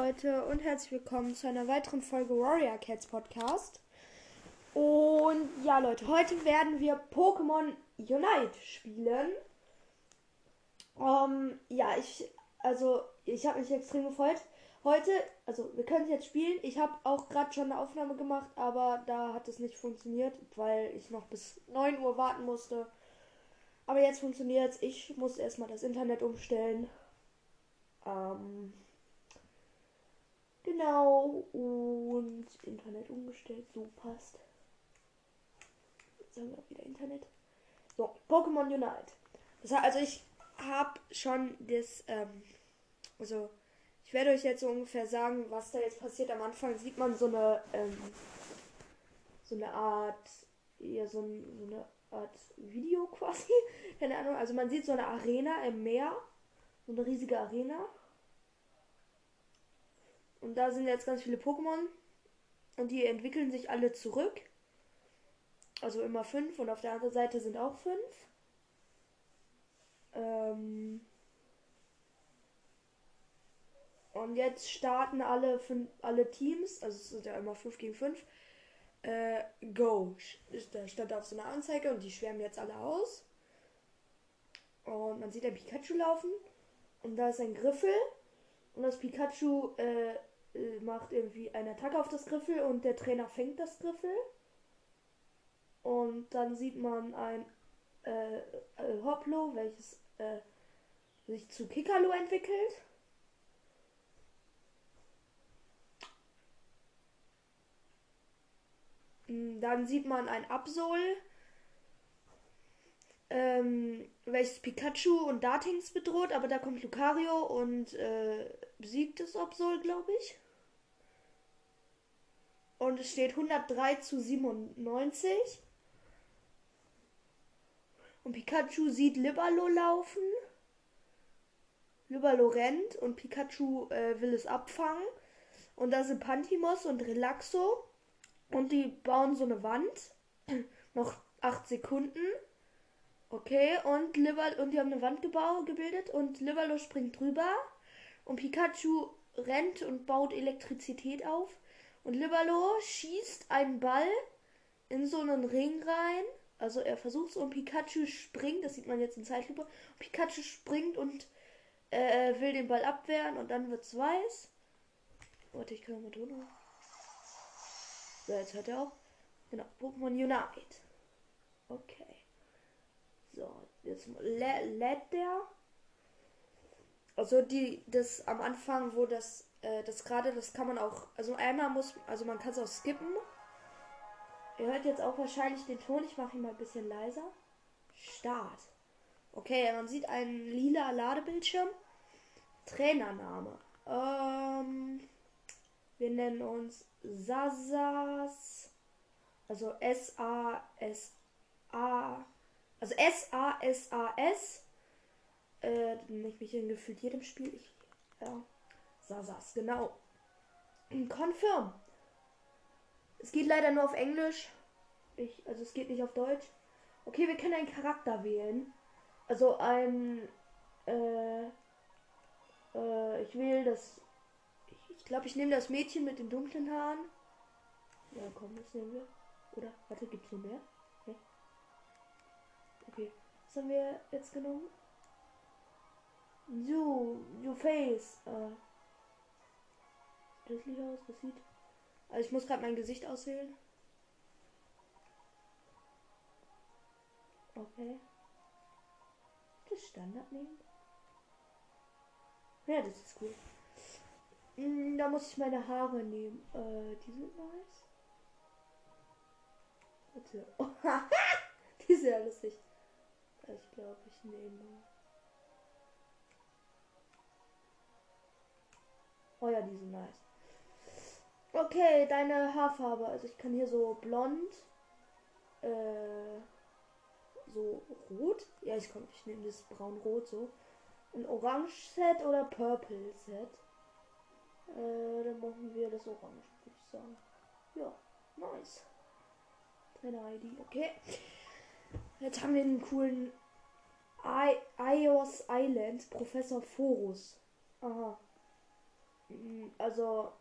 Leute und herzlich willkommen zu einer weiteren Folge Warrior Cats Podcast. Und ja Leute, heute werden wir Pokémon Unite spielen. Ähm, ja, ich, also ich habe mich extrem gefreut. Heute, also wir können jetzt spielen. Ich habe auch gerade schon eine Aufnahme gemacht, aber da hat es nicht funktioniert, weil ich noch bis 9 Uhr warten musste. Aber jetzt funktioniert es. Ich muss erstmal das Internet umstellen. Ähm, genau. Und Internet umgestellt. So passt. Jetzt haben wir auch wieder Internet. So, Pokémon Unite. Das heißt, also ich habe schon das, ähm, also ich werde euch jetzt so ungefähr sagen, was da jetzt passiert. Am Anfang sieht man so eine, ähm, so eine Art, ja, so, ein, so eine Art Video quasi. Keine Ahnung. Also man sieht so eine Arena im Meer. So eine riesige Arena. Und da sind jetzt ganz viele Pokémon. Und die entwickeln sich alle zurück. Also immer fünf. Und auf der anderen Seite sind auch fünf. Ähm und jetzt starten alle, alle Teams. Also es sind ja immer fünf gegen fünf äh, Go. Da stand auf so einer Anzeige und die schwärmen jetzt alle aus. Und man sieht ein Pikachu laufen. Und da ist ein Griffel. Und das Pikachu äh, äh, macht irgendwie eine Attacke auf das Griffel und der Trainer fängt das Griffel. Und dann sieht man ein äh, äh, Hoplo, welches äh, sich zu Kikalo entwickelt. Mm, dann sieht man ein Absol, ähm, welches Pikachu und Dartings bedroht, aber da kommt Lucario und äh, besiegt das Absol, glaube ich. Und es steht 103 zu 97. Und Pikachu sieht Libalo laufen. Libalo rennt und Pikachu äh, will es abfangen. Und da sind Pantimos und Relaxo. Und die bauen so eine Wand. Noch 8 Sekunden. Okay, und Liver und die haben eine Wand gebaut, gebildet und Livalo springt drüber und Pikachu rennt und baut Elektrizität auf und Livalo schießt einen Ball in so einen Ring rein. Also er versucht es und Pikachu springt, das sieht man jetzt in Zeitlupe. Pikachu springt und äh, will den Ball abwehren und dann wird's weiß. Warte, ich kann mal drüber. So, jetzt hört er auch. Genau, Pokémon Unite. Okay. So, jetzt lädt der. Also die, das am Anfang, wo das, äh, das gerade, das kann man auch, also einmal muss, also man kann es auch skippen. Ihr hört jetzt auch wahrscheinlich den Ton, ich mache ihn mal ein bisschen leiser. Start. Okay, man sieht einen lila Ladebildschirm. Trainername. Ähm, wir nennen uns Sasas. Also S-A-S-A. Also S-A-S-A-S. Äh, ich mich in gefühlt jedem Spiel. Ich, ja. Sasas, genau. Confirm. Es geht leider nur auf Englisch. Ich, also es geht nicht auf Deutsch. Okay, wir können einen Charakter wählen. Also ein. Äh, äh, ich wähle das glaube, ich nehme das Mädchen mit den dunklen Haaren. Ja, komm, das nehmen wir. Oder, warte, gibt es noch mehr? Okay. okay. Was haben wir jetzt genommen? So, your face. Äh, sieht aus, das sieht. Also ich muss gerade mein Gesicht auswählen. Okay. Das Standard nehmen. Ja, das ist cool. Mm, da muss ich meine Haare nehmen. Äh, die sind nice. Warte. die sind ja lustig. Ich glaube, ich nehme. Oh ja, die sind nice. Okay, deine Haarfarbe. Also ich kann hier so blond. Äh, so rot. Ja, ich komme. Ich nehme das braun-rot so. Ein Orange-Set oder Purple-Set. Äh, dann machen wir das Orange, würde ich sagen. Ja, nice. Trainer-ID, okay. Jetzt haben wir einen coolen I Ios Island, Professor Forus. Aha. Mm, Also.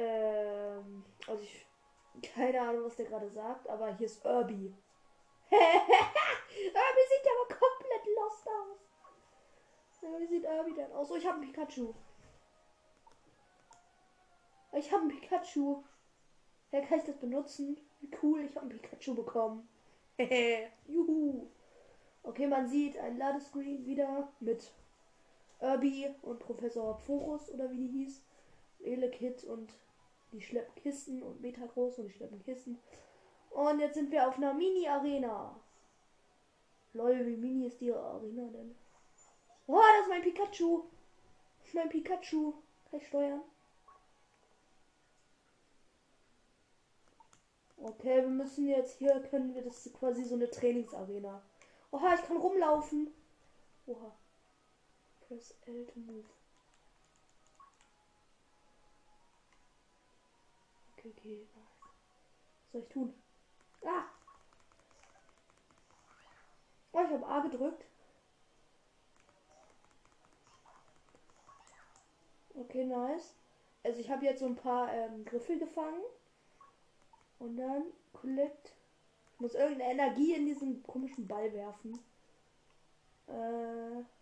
Ähm. Also ich. Keine Ahnung, was der gerade sagt, aber hier ist Irby. Irby sieht aber komplett lost aus. Wie sieht Irby denn aus? Oh, ich habe ein Pikachu. Ich habe ein Pikachu. Ja, kann ich das benutzen? Wie cool, ich habe ein Pikachu bekommen. Juhu. Okay, man sieht ein Ladescreen wieder mit Irby und Professor Pforus oder wie die hieß. Elekid und die schleppen Kisten und Metagroß und die schleppen Kisten. Und jetzt sind wir auf einer Mini-Arena. Lol, wie mini ist die Arena denn? Oh, das ist mein Pikachu. Das ist mein Pikachu. Kann ich steuern? Okay, wir müssen jetzt hier, können wir das quasi so eine Trainingsarena. Oha, ich kann rumlaufen. Oha. Press L to move. Okay, okay. Was soll ich tun? Ah! Oh, ich habe A gedrückt. Okay, nice. Also ich habe jetzt so ein paar ähm, Griffel gefangen. Und dann collect. Ich muss irgendeine Energie in diesen komischen Ball werfen. Äh.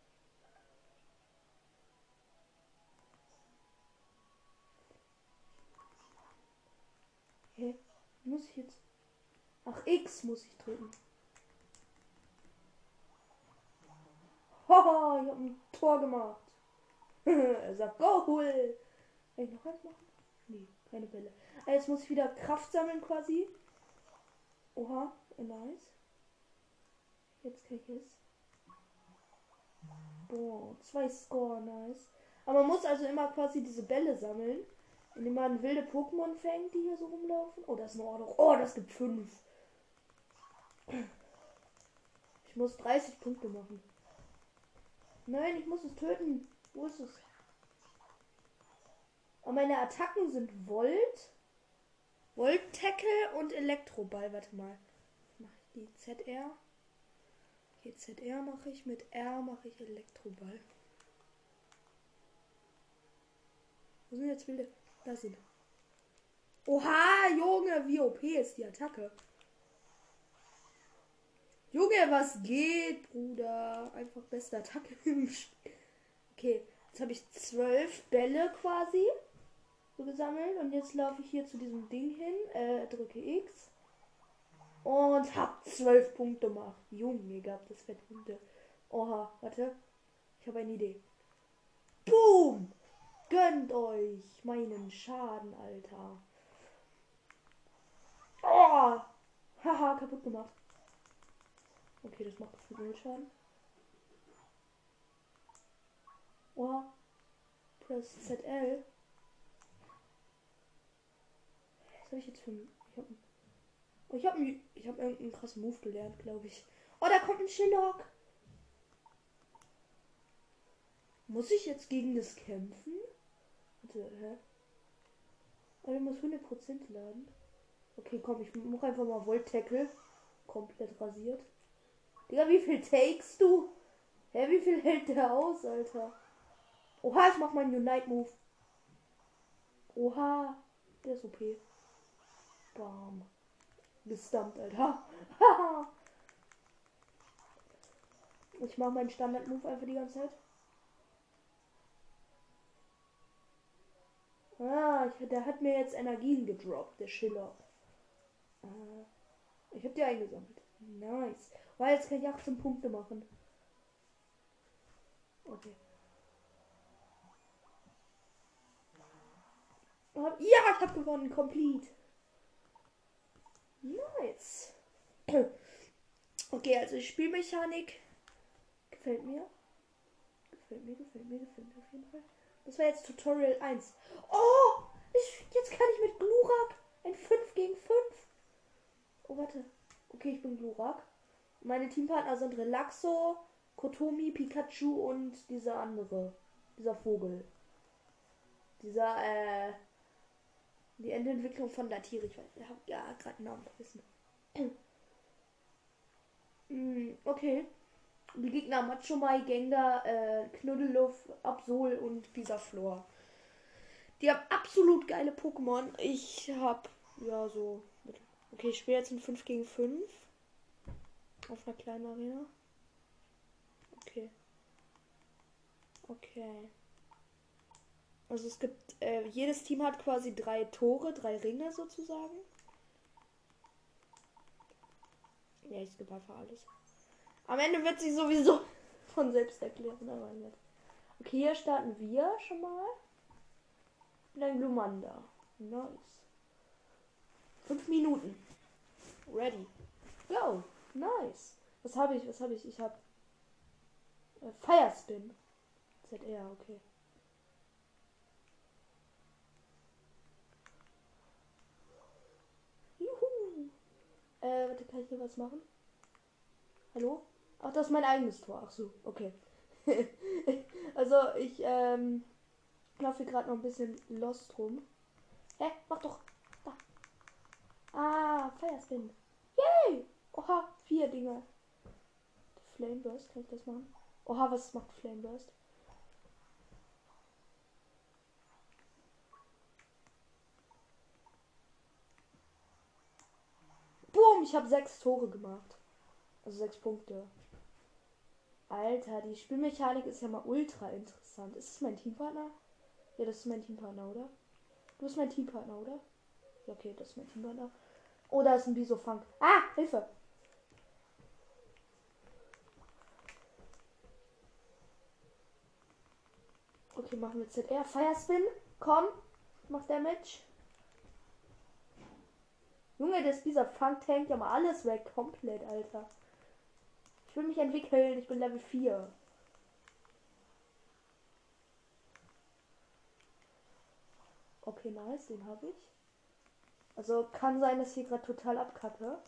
Hä? Muss ich jetzt. Ach, X muss ich drücken. Haha, ich hab ein Tor gemacht. er sagt, go, hol. Kann ich noch was machen? Nee, keine Bälle. Ah, Jetzt muss ich wieder Kraft sammeln quasi. Oha, nice. Jetzt kann ich es. Boah, zwei Score, nice. Aber man muss also immer quasi diese Bälle sammeln, indem man wilde Pokémon fängt, die hier so rumlaufen. Oh, das ist eine Ordnung. Oh, das gibt fünf. Ich muss 30 Punkte machen. Nein, ich muss es töten. Wo ist es? Aber meine Attacken sind Volt, Volt Tackle und Elektroball. Warte mal. Mache ich die ZR? Okay, ZR mache ich. Mit R mache ich Elektroball. Wo sind jetzt wilde? Da sind. Oha, Junge, wie OP ist die Attacke? Junge, was geht, Bruder? Einfach beste Attacke im Spiel. Okay, jetzt habe ich zwölf Bälle quasi so gesammelt und jetzt laufe ich hier zu diesem Ding hin, äh, drücke X und hab zwölf Punkte gemacht. Junge, gab das fette Punkte. Oha, warte, ich habe eine Idee. Boom! Gönnt euch meinen Schaden, Alter. Oh! Haha, kaputt gemacht. Okay, das macht für null Schaden. Oh. Press ZL. Was habe ich jetzt für ein. Ich habe oh, ich hab, ich hab irgendeinen krassen Move gelernt, glaube ich. Oh, da kommt ein Shillock. Muss ich jetzt gegen das kämpfen? Warte, hä? Oh, der muss 100% laden. Okay, komm, ich mach einfach mal Volt Tackle. Komplett rasiert. Digga, wie viel takes du? Hä, wie viel hält der aus, Alter? Oha, ich mach meinen Unite Move. Oha, der ist OP. Bam. Gestumpt, Alter. Ich mach meinen Standard Move einfach die ganze Zeit. Ah, ich, der hat mir jetzt Energien gedroppt, der Schiller. Äh, ich hab die eingesammelt. Nice. Weil jetzt kann ich 18 Punkte machen. Okay. Ja, ich habe gewonnen. Complete. Nice. Okay, also Spielmechanik gefällt mir. Gefällt mir, gefällt mir, gefällt mir auf jeden Fall. Das war jetzt Tutorial 1. Oh, ich, jetzt kann ich mit Glurak ein 5 gegen 5. Oh, warte. Okay, ich bin Glurak. Meine Teampartner sind Relaxo, Kotomi, Pikachu und dieser andere. Dieser Vogel. Dieser, äh, die Endentwicklung von. Ich weiß, ich habe ja gerade einen Namen vergessen. Hm, okay. Die Gegner Machomai, Gengar, äh, Knuddeluff, Absol und Bisaflor. Die haben absolut geile Pokémon. Ich hab, ja, so. Okay, ich spiele jetzt ein 5 gegen 5. Auf einer kleinen Arena. Okay. Okay. Also es gibt, äh, jedes Team hat quasi drei Tore, drei Ringe sozusagen. Ja, ich gebe einfach alles. Am Ende wird sich sowieso von selbst erklären, aber nicht. Okay, hier starten wir schon mal. Mit einem Glumanda. Nice. Fünf Minuten. Ready. Go. Nice. Was habe ich? Was habe ich? Ich habe äh, Fire Spin. ZR, okay. Juhu. Äh, warte, kann ich hier was machen? Hallo? Ach, das ist mein eigenes Tor. Ach so, okay. also, ich, ähm, laufe gerade noch ein bisschen lost rum. Hä? Mach doch. Da. Ah, Firespin. Yay! Oha, vier Dinger. Flameburst, kann ich das machen? Oha, was macht Flameburst? Boom, ich habe sechs Tore gemacht. Also sechs Punkte. Alter, die Spielmechanik ist ja mal ultra interessant. Ist es mein Teampartner? Ja, das ist mein Teampartner, oder? Du bist mein Teampartner, oder? Ja, okay, das ist mein Teampartner. Oh, da ist ein Bisofunk. Ah, Hilfe! Okay, machen wir ZR. Firespin. Komm. Mach Damage. Junge, das, dieser Funk tankt ja mal alles weg. Komplett, Alter. Ich will mich entwickeln. Ich bin Level 4. Okay, nice. Den habe ich. Also kann sein, dass ich hier gerade total abkacke.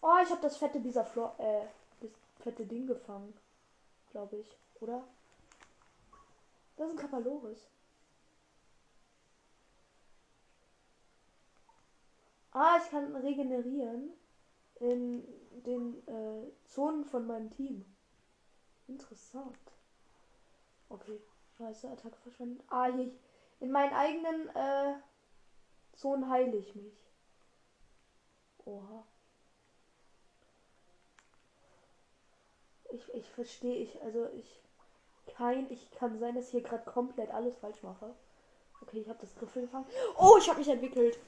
Oh, ich habe das fette dieser Flor äh, das fette Ding gefangen. Glaube ich, oder? Das ist ein Kapaloris. Ah, ich kann regenerieren in den äh, Zonen von meinem Team. Interessant. Okay, scheiße, Attacke verschwendet. Ah, hier, in meinen eigenen äh, Zonen heile ich mich. Oha. Ich, ich verstehe, ich, also ich, kein, ich kann sein, dass ich hier gerade komplett alles falsch mache. Okay, ich habe das Griffel gefangen. Oh, ich habe mich entwickelt.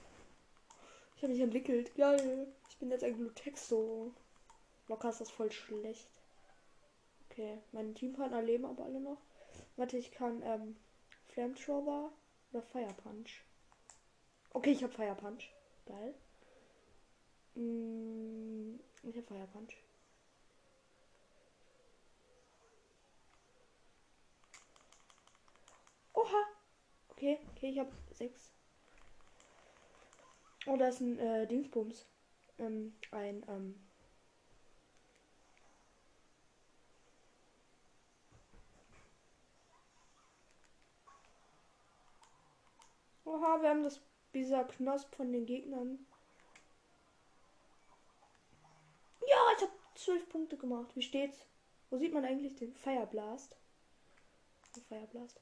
Ich habe mich entwickelt. Geil. Ich bin jetzt ein Glutexo. Locker ist das voll schlecht. Okay, meine Teampartner leben aber alle noch. Warte, ich kann ähm, Flamethrower oder Fire Punch. Okay, ich habe Fire Punch. Geil. Mm, ich habe Fire Punch. Oha. Okay, okay, ich habe sechs. Oh, da ist ein äh, Dingsbums. Ähm, ein, ähm. Oha, wir haben das dieser Knosp von den Gegnern. Ja, ich habe zwölf Punkte gemacht. Wie steht's? Wo sieht man eigentlich den Fireblast? Fireblast.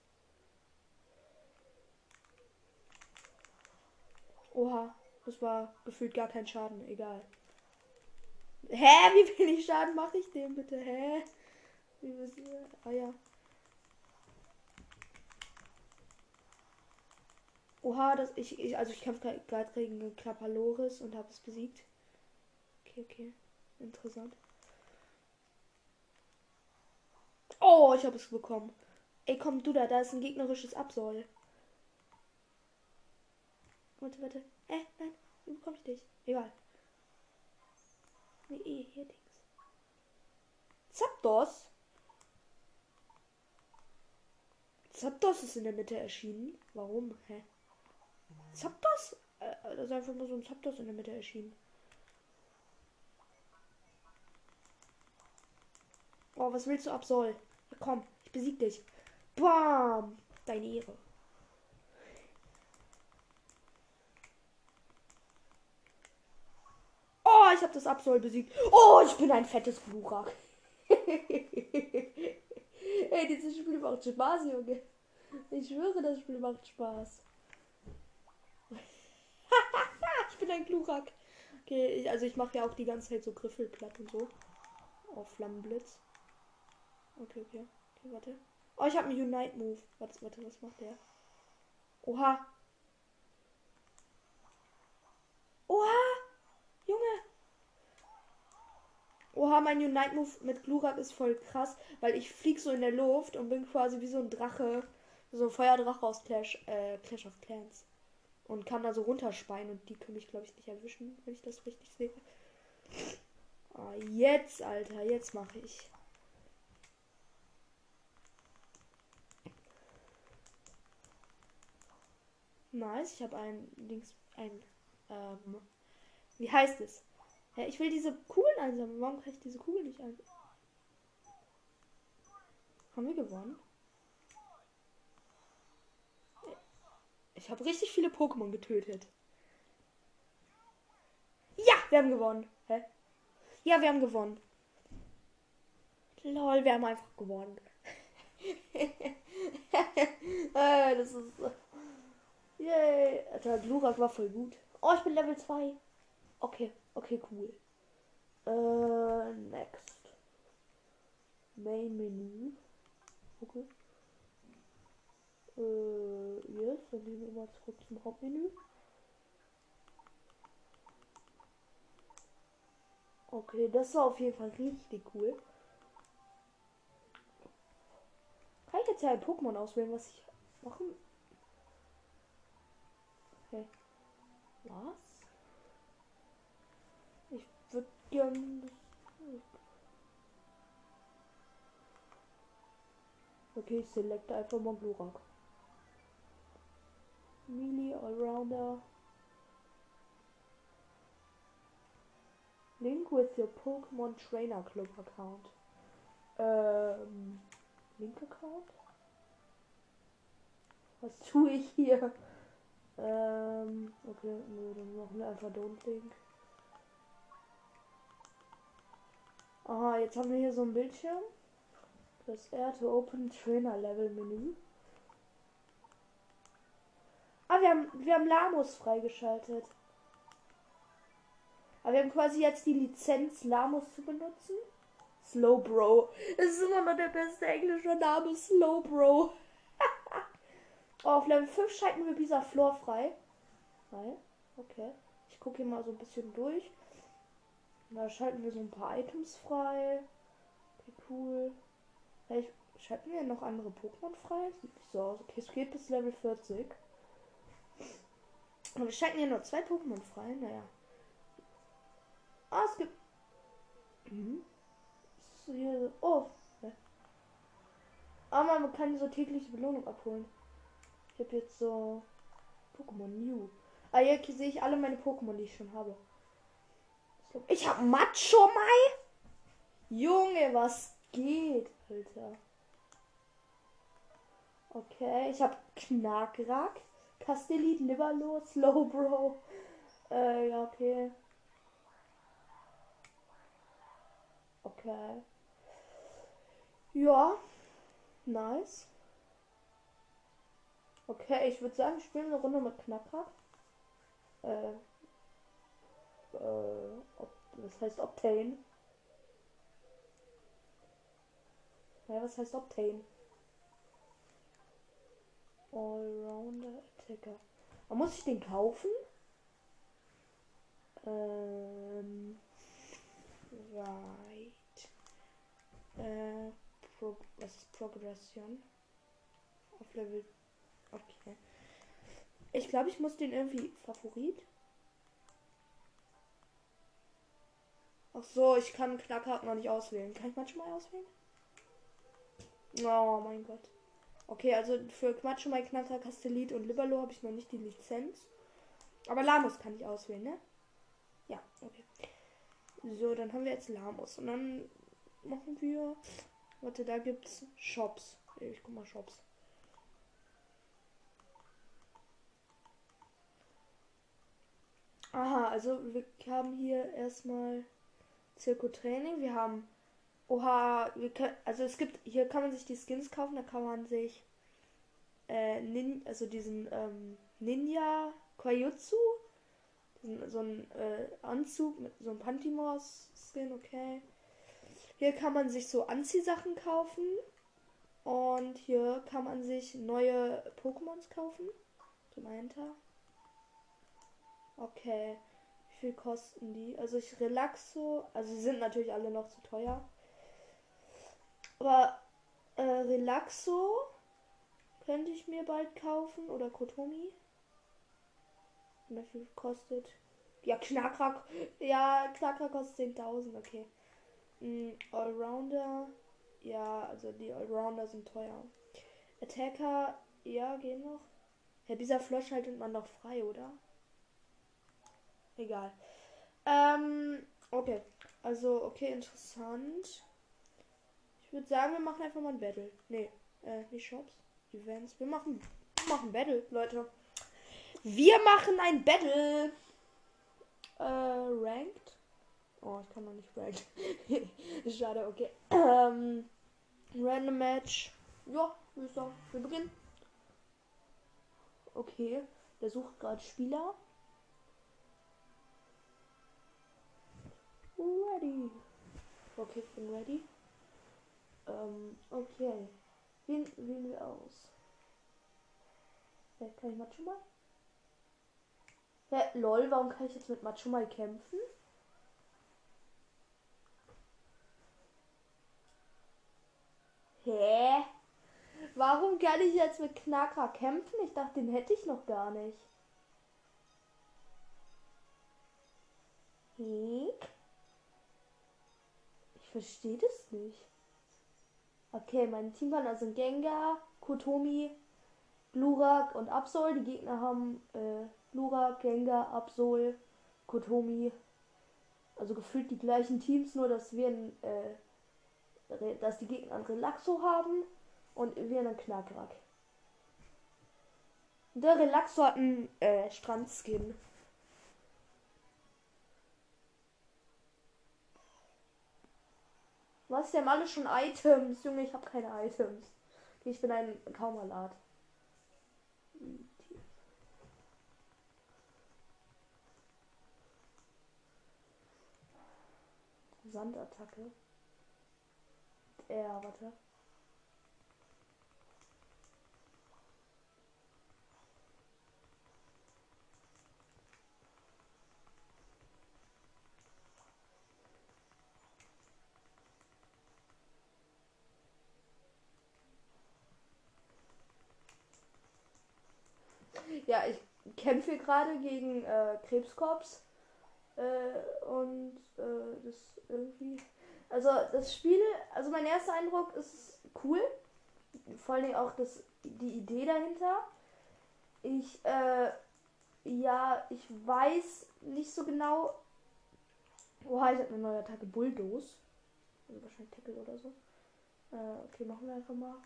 Oha, das war gefühlt gar kein Schaden. Egal. Hä? Wie wenig Schaden mache ich dem bitte? Hä? Wie wir Ah ja. Oha, das ich, ich also ich kämpfe gerade gegen Klapaloris und habe es besiegt. Okay, okay. Interessant. Oh, ich habe es bekommen. Ey, komm du da, da ist ein gegnerisches Absol. Warte, warte. Äh, nein. Wie bekomme ich dich? Egal. Nee, eh, hier Dings. Zapdos? Zapdos ist in der Mitte erschienen. Warum? Hä? Zapdos? Äh, da ist einfach nur so ein Zapdos in der Mitte erschienen. Oh, was willst du, Absol? Ja, komm, ich besieg dich. Bam! Deine Ehre. Oh, ich habe das Absol besiegt. Oh, ich bin ein fettes Glurak. Ey, dieses Spiel macht Spaß, Junge. Ich schwöre, das Spiel macht Spaß. ich bin ein Glurak. Okay, also ich mache ja auch die ganze Zeit so Griffelplatt und so. Auf Flammenblitz. Okay, okay. Okay, warte. Oh, ich habe einen Unite Move. Warte, warte, was macht der? Oha. Oha! Junge! Oha, mein Unite Move mit Glurak ist voll krass, weil ich flieg so in der Luft und bin quasi wie so ein Drache. So ein Feuerdrache aus Clash, äh, Clash of Clans. Und kann da so runterspeien und die können mich, glaube ich, nicht erwischen, wenn ich das richtig sehe. Ah, jetzt, Alter, jetzt mache ich. Nice, ich habe ein links ein ähm, wie heißt es? Ja, ich will diese Kugeln einsammeln. Warum kann ich diese Kugeln nicht einsammeln? Haben wir gewonnen? Ich habe richtig viele Pokémon getötet. Ja, wir haben gewonnen. Hä? Ja, wir haben gewonnen. Lol, wir haben einfach gewonnen. äh, das ist. Yay. Alter, Glurak war voll gut. Oh, ich bin Level 2. Okay, okay, cool. Äh, next. Main Menü. Okay. Äh, yes, dann gehen wir mal zurück zum Hauptmenü. Okay, das war auf jeden Fall richtig cool. Kann ich jetzt ja ein Pokémon auswählen, was ich machen? Okay. Was? Ich gern. Okay, ich selekte einfach mal Glurak. Melee Allrounder. Link with your Pokemon Trainer Club account. Ähm, Link Account? Was tue ich hier? Ähm, okay, nö, dann machen wir einfach Don't Link. Aha, jetzt haben wir hier so ein Bildschirm. Das R to Open Trainer Level Menü. Ah, wir haben, wir haben Lamos freigeschaltet. Aber wir haben quasi jetzt die Lizenz, Lamos zu benutzen. Slowbro. Es ist immer noch der beste englische Name, Slowbro. oh, auf Level 5 schalten wir dieser Floor frei. Nein. Okay. Ich gucke hier mal so ein bisschen durch. Da schalten wir so ein paar Items frei. Okay, cool. Vielleicht schalten wir noch andere Pokémon frei. So. Okay, es geht bis Level 40. Und wir schalten hier nur zwei Pokémon frei. Naja. Ah, es gibt. Mhm. Oh. Aber man kann so tägliche Belohnung abholen. Ich habe jetzt so Pokémon New. Ah, hier sehe ich alle meine Pokémon, die ich schon habe. Ich habe Macho Mai. Junge, was geht, Alter? Okay, ich habe Knackrack. Castellit, Liverlo, Slowbro. Äh, ja, okay. Okay. Ja. Nice. Okay, ich würde sagen, spielen eine Runde mit Knackrack. Äh. Äh. Ob, was heißt Obtain? Ja, was heißt Obtain? Allrounder Attacker. Aber muss ich den kaufen? Ähm. Right. Äh. Pro was ist Progression? Auf Level. Okay. Ich glaube, ich muss den irgendwie Favorit. Ach so, ich kann Knackhart noch nicht auswählen. Kann ich manchmal auswählen? Oh mein Gott. Okay, also für Quatsch mein Knacker, Castellit und Liberlo habe ich noch nicht die Lizenz. Aber Lamus kann ich auswählen, ne? Ja, okay. So, dann haben wir jetzt Lamus. Und dann machen wir. Warte, da gibt's Shops. Ich guck mal Shops. Aha, also wir haben hier erstmal Zirko-Training. Wir haben. Oha, wir können, also es gibt, hier kann man sich die Skins kaufen, da kann man sich äh, Nin, also diesen ähm, Ninja Kwajutsu, so ein äh, Anzug mit so einem Pantimos-Skin, okay. Hier kann man sich so Anziehsachen kaufen. Und hier kann man sich neue Pokémons kaufen. Zum Enter. Okay. Viel kosten die? Also ich Relaxo. Also sie sind natürlich alle noch zu teuer. Aber äh, Relaxo könnte ich mir bald kaufen. Oder Kotomi. Wie viel kostet? Ja, Knackrack. Ja, Knackrack kostet 10.000. Okay. Mm, Allrounder. Ja, also die Allrounder sind teuer. Attacker, ja, gehen noch. Ja, dieser Flash haltet man noch frei, oder? Egal. Ähm, okay. Also, okay, interessant. Ich würde sagen, wir machen einfach mal ein Battle. Nee, äh, nicht Shops, Events. Wir machen, wir machen Battle, Leute. Wir machen ein Battle. Äh, Ranked. Oh, ich kann noch nicht ranked. Schade, okay. Ähm, Random Match. Ja, würde ich sagen, wir beginnen. Okay, der sucht gerade Spieler. Ready. Okay, ich bin ready. Ähm, okay. Wen wählen wir aus? Hä, kann ich Macho mal? Hä, lol, warum kann ich jetzt mit Macho mal kämpfen? Hä? Warum kann ich jetzt mit Knacker kämpfen? Ich dachte, den hätte ich noch gar nicht. Hek? Verstehe das nicht. Okay, mein Teampartner sind Gengar, Kotomi, Glurak und Absol. Die Gegner haben äh, Glurak, Gengar, Absol, Kotomi. Also gefühlt die gleichen Teams, nur dass wir ein äh, dass die Gegner einen Relaxo haben und wir einen Knackrack. Der Relaxo hat einen äh, Strandskin. Was? Haben alle schon Items. Junge, ich habe keine Items. Ich bin ein Kaumalat. Sandattacke. Ja, warte. Ja, ich kämpfe gerade gegen äh, Krebskorps. Äh, und äh, das irgendwie also das Spiel, also mein erster Eindruck ist cool. Vor allem auch das, die Idee dahinter. Ich, äh, ja, ich weiß nicht so genau. Oha, ich habe eine neue Attacke Bulldoze. Also wahrscheinlich Tackle oder so. Äh, okay, machen wir einfach mal.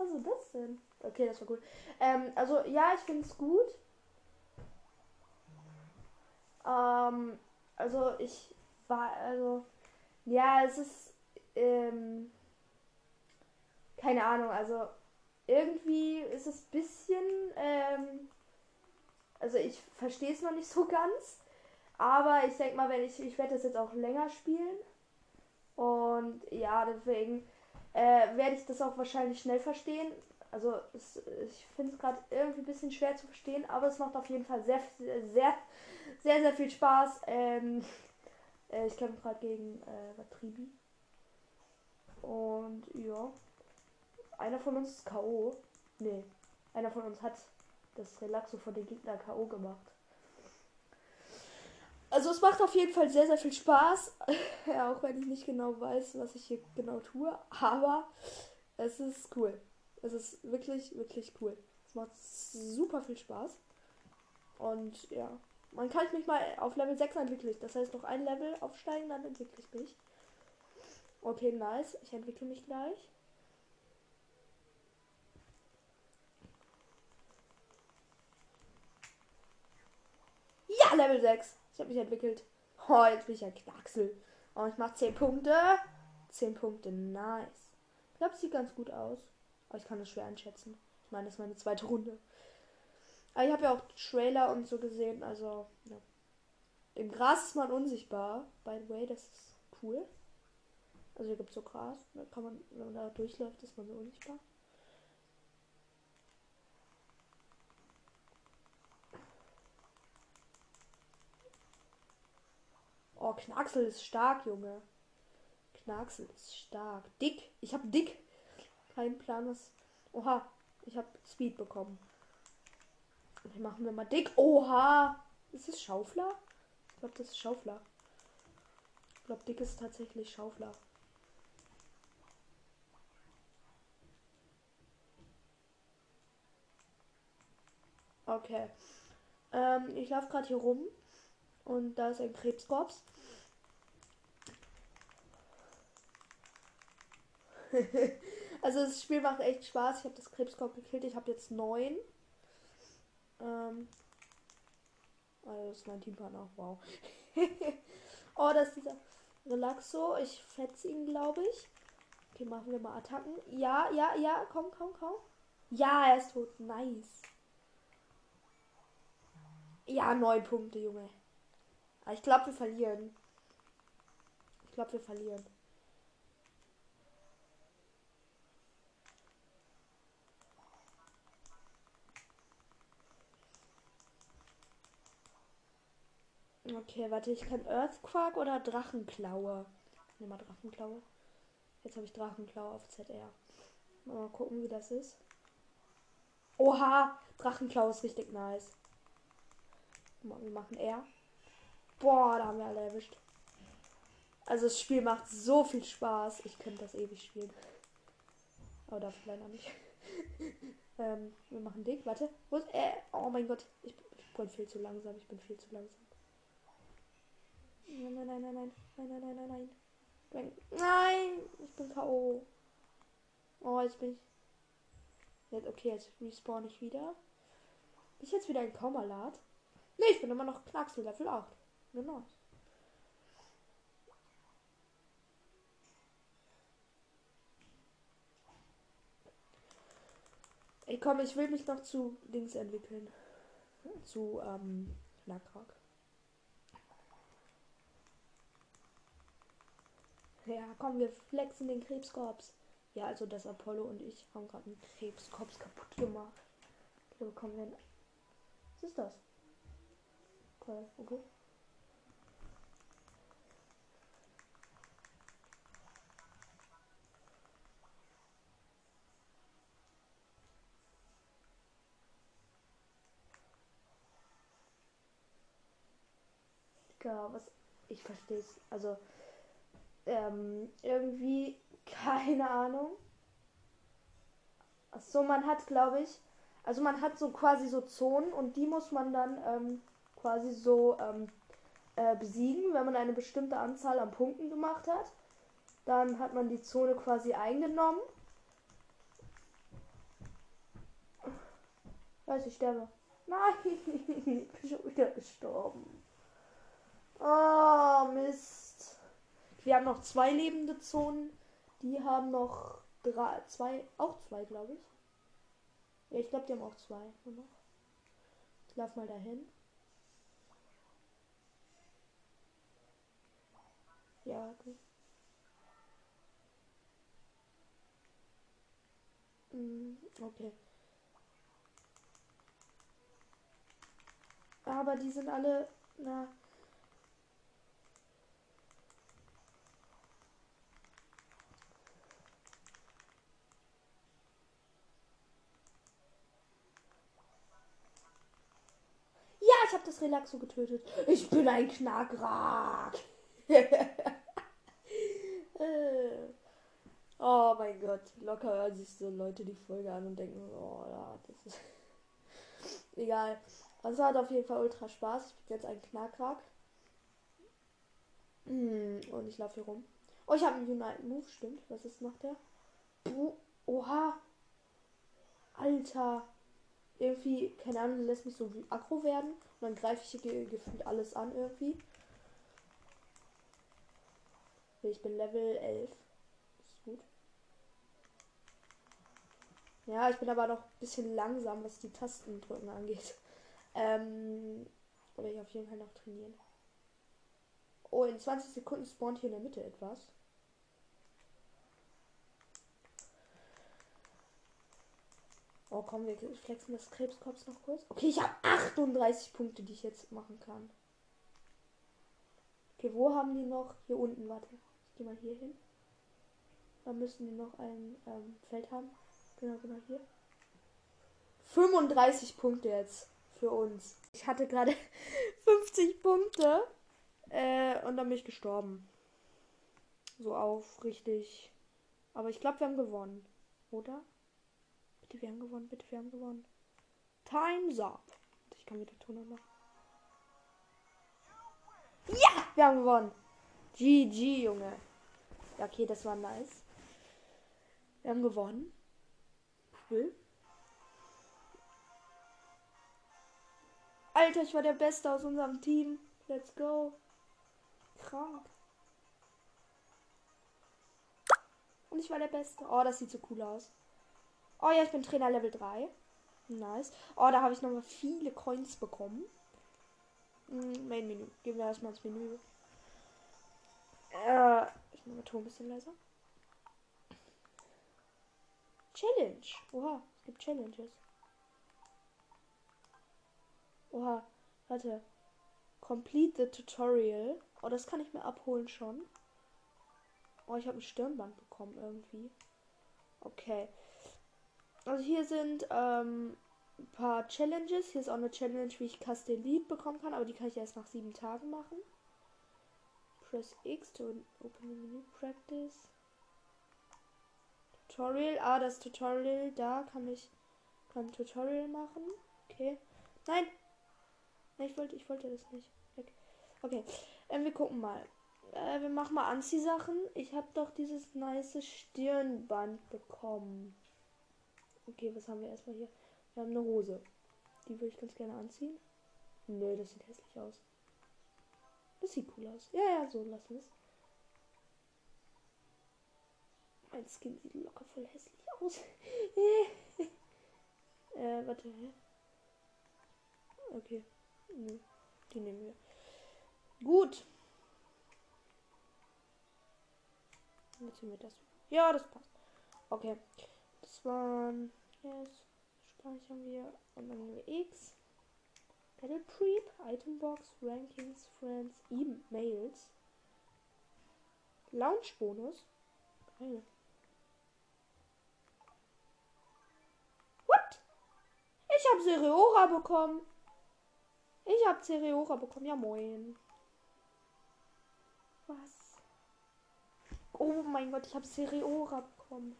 Was ist das denn? Okay, das war gut. Ähm, also ja, ich finde es gut. Ähm, also ich war, also, ja, es ist, ähm, keine Ahnung, also irgendwie ist es bisschen, ähm, also ich verstehe es noch nicht so ganz, aber ich denke mal, wenn ich, ich werde das jetzt auch länger spielen und ja, deswegen äh, werde ich das auch wahrscheinlich schnell verstehen. Also es, ich finde es gerade irgendwie ein bisschen schwer zu verstehen, aber es macht auf jeden Fall sehr, sehr, sehr, sehr, viel Spaß. Ähm, äh, ich kämpfe gerade gegen äh, Vatribi. Und ja. Einer von uns ist K.O. Nee. Einer von uns hat das Relaxo von den Gegner K.O. gemacht. Also es macht auf jeden Fall sehr, sehr viel Spaß. ja, auch wenn ich nicht genau weiß, was ich hier genau tue. Aber es ist cool. Es ist wirklich, wirklich cool. Es macht super viel Spaß. Und ja. Man kann mich mal auf Level 6 entwickeln. Das heißt, noch ein Level aufsteigen, dann entwickle ich mich. Okay, nice. Ich entwickle mich gleich. Level 6. Ich habe mich entwickelt. Oh, jetzt bin ich ein Knacksel. Oh, ich mache 10 Punkte. 10 Punkte, nice. Ich glaube, es sieht ganz gut aus. Aber ich kann das schwer einschätzen. Ich meine, das ist meine zweite Runde. Aber ich habe ja auch Trailer und so gesehen, also, ja. Im Gras ist man unsichtbar, by the way, das ist cool. Also hier gibt es so Gras, da kann man, wenn man da durchläuft, ist man so unsichtbar. Oh, Knacksel ist stark, Junge. Knacksel ist stark. Dick. Ich hab dick. Kein Plan, was. Oha. Ich hab Speed bekommen. Okay, machen wir mal dick. Oha. Ist es Schaufler? Ich glaube, das ist Schaufler. Ich glaube, dick ist tatsächlich Schaufler. Okay. Ähm, ich laufe gerade hier rum. Und da ist ein Krebskorps. also das Spiel macht echt Spaß. Ich habe das Krebskorps gekillt. Ich habe jetzt neun. Ähm, also das ist mein Teampartner. Wow. oh, das ist dieser Relaxo. Ich fetze ihn, glaube ich. Okay, machen wir mal Attacken. Ja, ja, ja. Komm, komm, komm. Ja, er ist tot. Nice. Ja, neun Punkte, Junge. Aber ich glaube, wir verlieren. Ich glaube, wir verlieren. Okay, warte, ich kann Earthquark oder Drachenklaue. Nimm mal Drachenklaue. Jetzt habe ich Drachenklaue auf ZR. Mal gucken, wie das ist. Oha, Drachenklaue ist richtig nice. Wir machen R. Boah, da haben wir alle erwischt. Also das Spiel macht so viel Spaß. Ich könnte das ewig spielen. Aber ich leider nicht. ähm, wir machen dick. Warte. Wo ist, äh, oh mein Gott. Ich, ich bin viel zu langsam. Ich bin viel zu langsam. Nein, nein, nein, nein, nein. Nein, nein, nein, nein, nein. Nein, ich bin K.O. Oh, jetzt bin ich. Jetzt, okay, jetzt respawn ich wieder. Bin ich jetzt wieder ein Kaumalat? Nee, ich bin immer noch Knacksel Level 8. Genau. Ey, komm, ich will mich noch zu Dings entwickeln. Zu, ähm, Nakrak. Ja, komm, wir flexen den Krebskorps. Ja, also das Apollo und ich haben gerade einen Krebskorps kaputt gemacht. Hier bekommen wir. Was ist das? Okay, okay. Digga, was. Ich verstehe es. Also, ähm, irgendwie, keine Ahnung. Achso, man hat, glaube ich, also man hat so quasi so Zonen und die muss man dann ähm, quasi so ähm, äh, besiegen, wenn man eine bestimmte Anzahl an Punkten gemacht hat. Dann hat man die Zone quasi eingenommen. Weiß ich sterbe. Nein, ich bin schon wieder gestorben. Oh, Mist. Wir haben noch zwei lebende Zonen. Die haben noch drei, zwei, auch zwei, glaube ich. Ja, ich glaube, die haben auch zwei. Ich lauf mal dahin. Ja, okay. Mm, okay. Aber die sind alle, na, ich habe das Relaxo getötet. Ich bin ein Knackrak. oh mein Gott. Locker hören sich so Leute die Folge an und denken, oh ja, das ist. Egal. Also hat auf jeden Fall ultra Spaß. Ich bin jetzt ein Knackrak. Hm, und ich laufe hier rum. Oh, ich habe einen United Move, stimmt. Was ist macht der? Oha. Alter. irgendwie, keine Ahnung, lässt mich so wie aggro werden. Greife ich ge gefühlt alles an irgendwie. Ich bin Level 11. ist gut. Ja, ich bin aber noch ein bisschen langsam, was die Tastendrücken angeht. Ähm, aber ich auf jeden Fall noch trainieren. Oh, in 20 Sekunden spawnt hier in der Mitte etwas. Oh, komm, wir flexen das Krebskopf noch kurz. Okay, ich habe 38 Punkte, die ich jetzt machen kann. Okay, wo haben die noch? Hier unten, warte. Ich gehe mal hier hin. Da müssen die noch ein ähm, Feld haben. Genau, genau hier. 35 Punkte jetzt für uns. Ich hatte gerade 50 Punkte. Äh, und dann bin ich gestorben. So auf, richtig. Aber ich glaube, wir haben gewonnen. Oder? Bitte, wir haben gewonnen. Bitte, wir haben gewonnen. Time's up. Ich kann wieder Ton machen. Ja, wir haben gewonnen. GG, Junge. Ja, okay, das war nice. Wir haben gewonnen. Cool. Alter, ich war der Beste aus unserem Team. Let's go. Krank. Und ich war der Beste. Oh, das sieht so cool aus. Oh ja, ich bin Trainer Level 3. Nice. Oh, da habe ich nochmal viele Coins bekommen. Hm, Main Menü. Gehen wir erstmal ins Menü. Äh, ich mache Ton ein bisschen leiser. Challenge. Oha, es gibt Challenges. Oha, warte. Complete the Tutorial. Oh, das kann ich mir abholen schon. Oh, ich habe ein Stirnband bekommen irgendwie. Okay. Also hier sind ähm, ein paar Challenges. Hier ist auch eine Challenge, wie ich Castellit bekommen kann, aber die kann ich erst nach sieben Tagen machen. Press X to open the menu practice. Tutorial. Ah, das Tutorial, da kann ich ein Tutorial machen. Okay. Nein. Ich wollte, ich wollte das nicht. Okay. Ähm, wir gucken mal. Äh, wir machen mal Anziehsachen. Ich habe doch dieses nice Stirnband bekommen. Okay, was haben wir erstmal hier? Wir haben eine Hose. Die würde ich ganz gerne anziehen. Nö, das sieht hässlich aus. Das sieht cool aus. Ja, ja, so lassen wir es. Mein Skin sieht locker voll hässlich aus. äh, warte. Okay. Nö. Die nehmen wir. Gut. Jetzt wir das. Ja, das passt. Okay. Das waren. Jetzt speichern wir. Und dann nehmen wir X. Battle Creep, Itembox, Rankings, Friends, E-Mails. Launch Bonus. Geil. What? Ich habe Seriora bekommen. Ich habe Seriora bekommen. Ja, moin. Was? Oh mein Gott, ich habe Seriora bekommen.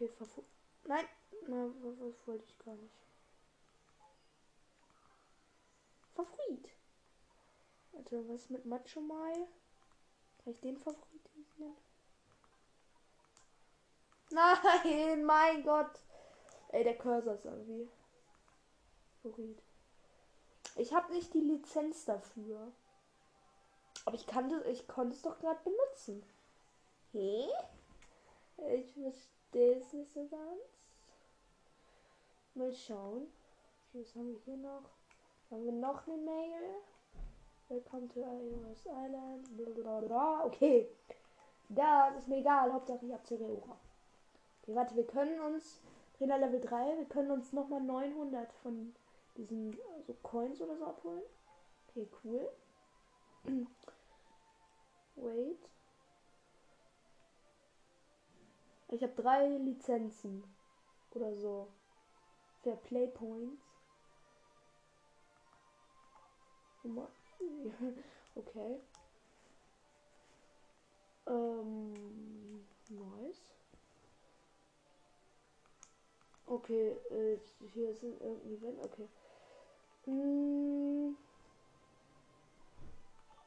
Okay, verfu... Nein, na, was wollte ich gar nicht. Favorit. Warte, was mit Macho Mai? Kann ich den favoritisieren? Nein, mein Gott. Ey, der Cursor ist irgendwie. Favorit. Ich habe nicht die Lizenz dafür. Aber ich kann das, ich konnte es doch gerade benutzen. Hä? Ich verstehe so ganz. Mal schauen. Was haben wir hier noch? Haben wir noch eine Mail? Welcome to iOS Island. Blablabla. Okay. Da ist mir egal. Hauptsache ich habe Cereora. Okay, warte, wir können uns. Trainer Level 3. Wir können uns nochmal 900 von diesen so Coins oder so abholen. Okay, cool. Wait. Ich habe drei Lizenzen oder so. Für Play Points. Okay. Ähm, nice. Okay, äh, hier ist ein irgendein Event. Okay. Hm.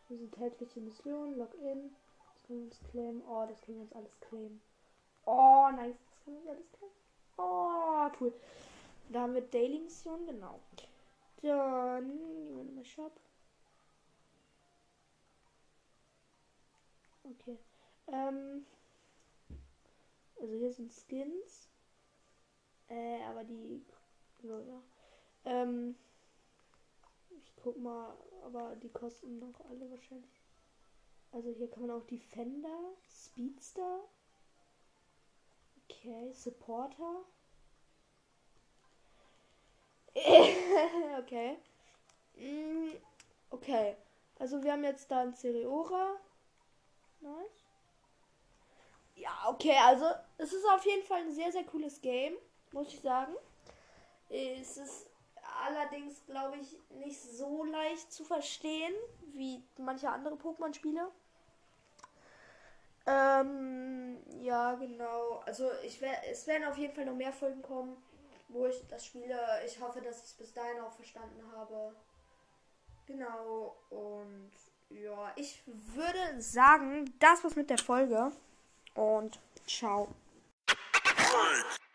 Hier sind tägliche Missionen, Login. Das können wir uns claimen. Oh, das können wir uns alles claimen. Oh, nice. Das wir uns alles claimen. Oh, cool. Da haben wir Daily Mission, genau. Dann gehen wir nochmal Shop. Okay. Ähm, also hier sind Skins. Äh, aber die. So, ja. Ähm, ich guck mal, aber die kosten noch alle wahrscheinlich. Also hier kann man auch Defender, Speedster. Okay, Supporter. okay. Mm, okay. Also wir haben jetzt da ein Cereora. Nice. Ja, okay, also es ist auf jeden Fall ein sehr, sehr cooles Game, muss ich sagen. Es ist allerdings, glaube ich, nicht so leicht zu verstehen wie manche andere Pokémon-Spiele. Ähm, ja, genau. Also ich wär, es werden auf jeden Fall noch mehr Folgen kommen, wo ich das spiele. Ich hoffe, dass ich es bis dahin auch verstanden habe. Genau. Und ja, ich würde sagen, das war's mit der Folge. Und ciao.